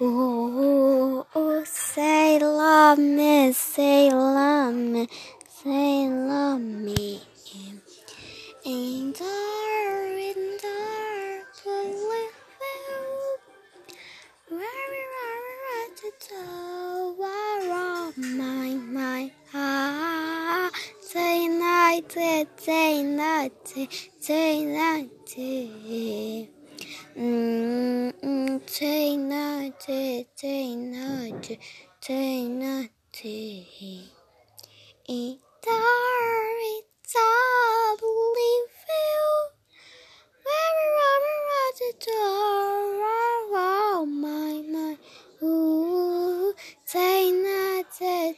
Oh, oh, say love me, say love me, say love me. In dark, in dark, blue, very, very, right to tell, why my, my heart. Say night, say night, say night. Mm, mm, say night, noite, tem noite, tem noite. E there it's a review. Very rubber at the door. Oh, my, my. Ooh, say noite,